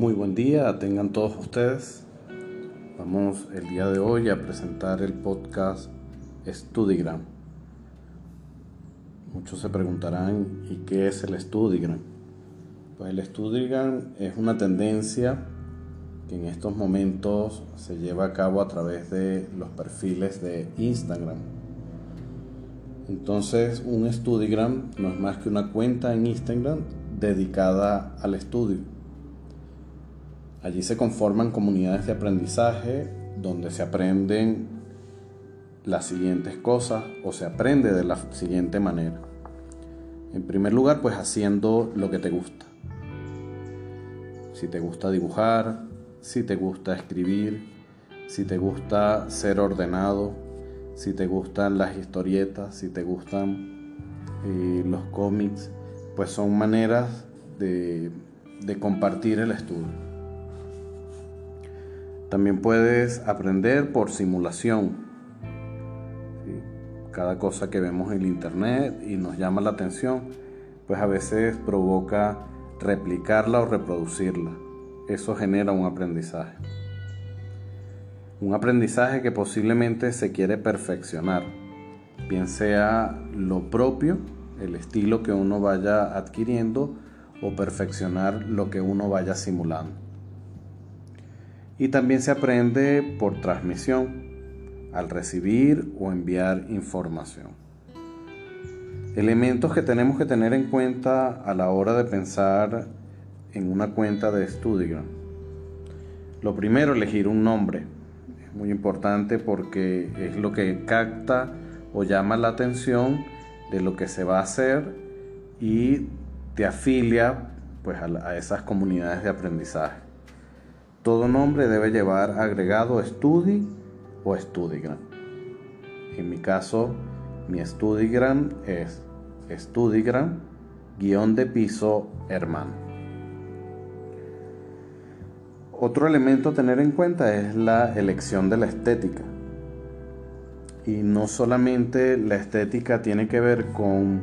Muy buen día, tengan todos ustedes. Vamos el día de hoy a presentar el podcast Studigram. Muchos se preguntarán, ¿y qué es el Studigram? Pues el Studigram es una tendencia que en estos momentos se lleva a cabo a través de los perfiles de Instagram. Entonces, un Studigram no es más que una cuenta en Instagram dedicada al estudio. Allí se conforman comunidades de aprendizaje donde se aprenden las siguientes cosas o se aprende de la siguiente manera. En primer lugar, pues haciendo lo que te gusta. Si te gusta dibujar, si te gusta escribir, si te gusta ser ordenado, si te gustan las historietas, si te gustan eh, los cómics, pues son maneras de, de compartir el estudio. También puedes aprender por simulación. Cada cosa que vemos en internet y nos llama la atención, pues a veces provoca replicarla o reproducirla. Eso genera un aprendizaje. Un aprendizaje que posiblemente se quiere perfeccionar, bien sea lo propio, el estilo que uno vaya adquiriendo, o perfeccionar lo que uno vaya simulando y también se aprende por transmisión, al recibir o enviar información. Elementos que tenemos que tener en cuenta a la hora de pensar en una cuenta de Studigram. Lo primero, elegir un nombre. Es muy importante porque es lo que capta o llama la atención de lo que se va a hacer y te afilia pues, a esas comunidades de aprendizaje. Todo nombre debe llevar agregado Studi o Studigram. En mi caso, mi Studigram es Studigram guion de piso hermano. Otro elemento a tener en cuenta es la elección de la estética. Y no solamente la estética tiene que ver con,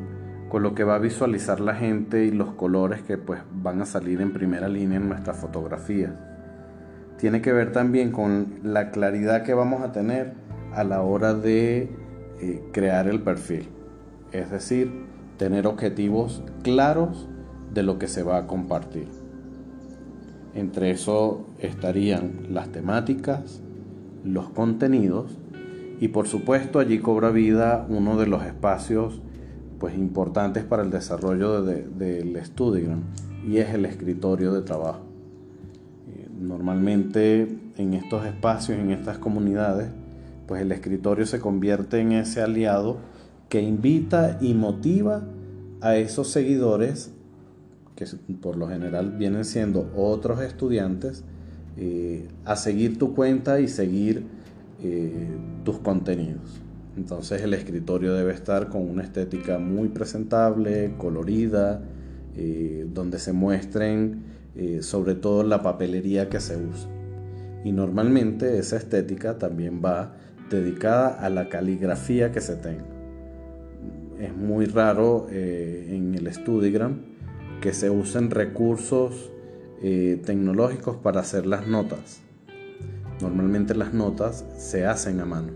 con lo que va a visualizar la gente y los colores que pues van a salir en primera línea en nuestras fotografías tiene que ver también con la claridad que vamos a tener a la hora de eh, crear el perfil. Es decir, tener objetivos claros de lo que se va a compartir. Entre eso estarían las temáticas, los contenidos y por supuesto allí cobra vida uno de los espacios pues importantes para el desarrollo del estudio y es el escritorio de trabajo. Normalmente en estos espacios, en estas comunidades, pues el escritorio se convierte en ese aliado que invita y motiva a esos seguidores, que por lo general vienen siendo otros estudiantes, eh, a seguir tu cuenta y seguir eh, tus contenidos. Entonces el escritorio debe estar con una estética muy presentable, colorida, eh, donde se muestren eh, sobre todo la papelería que se usa. Y normalmente esa estética también va dedicada a la caligrafía que se tenga. Es muy raro eh, en el Studigram que se usen recursos eh, tecnológicos para hacer las notas. Normalmente las notas se hacen a mano.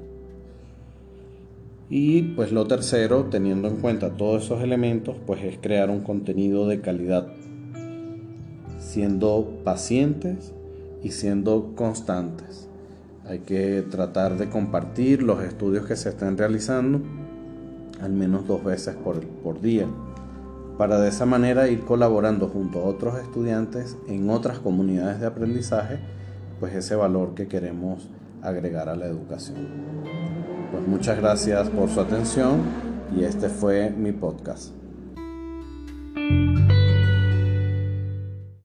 Y pues lo tercero, teniendo en cuenta todos esos elementos, pues es crear un contenido de calidad siendo pacientes y siendo constantes. Hay que tratar de compartir los estudios que se están realizando al menos dos veces por, por día, para de esa manera ir colaborando junto a otros estudiantes en otras comunidades de aprendizaje, pues ese valor que queremos agregar a la educación. Pues muchas gracias por su atención y este fue mi podcast.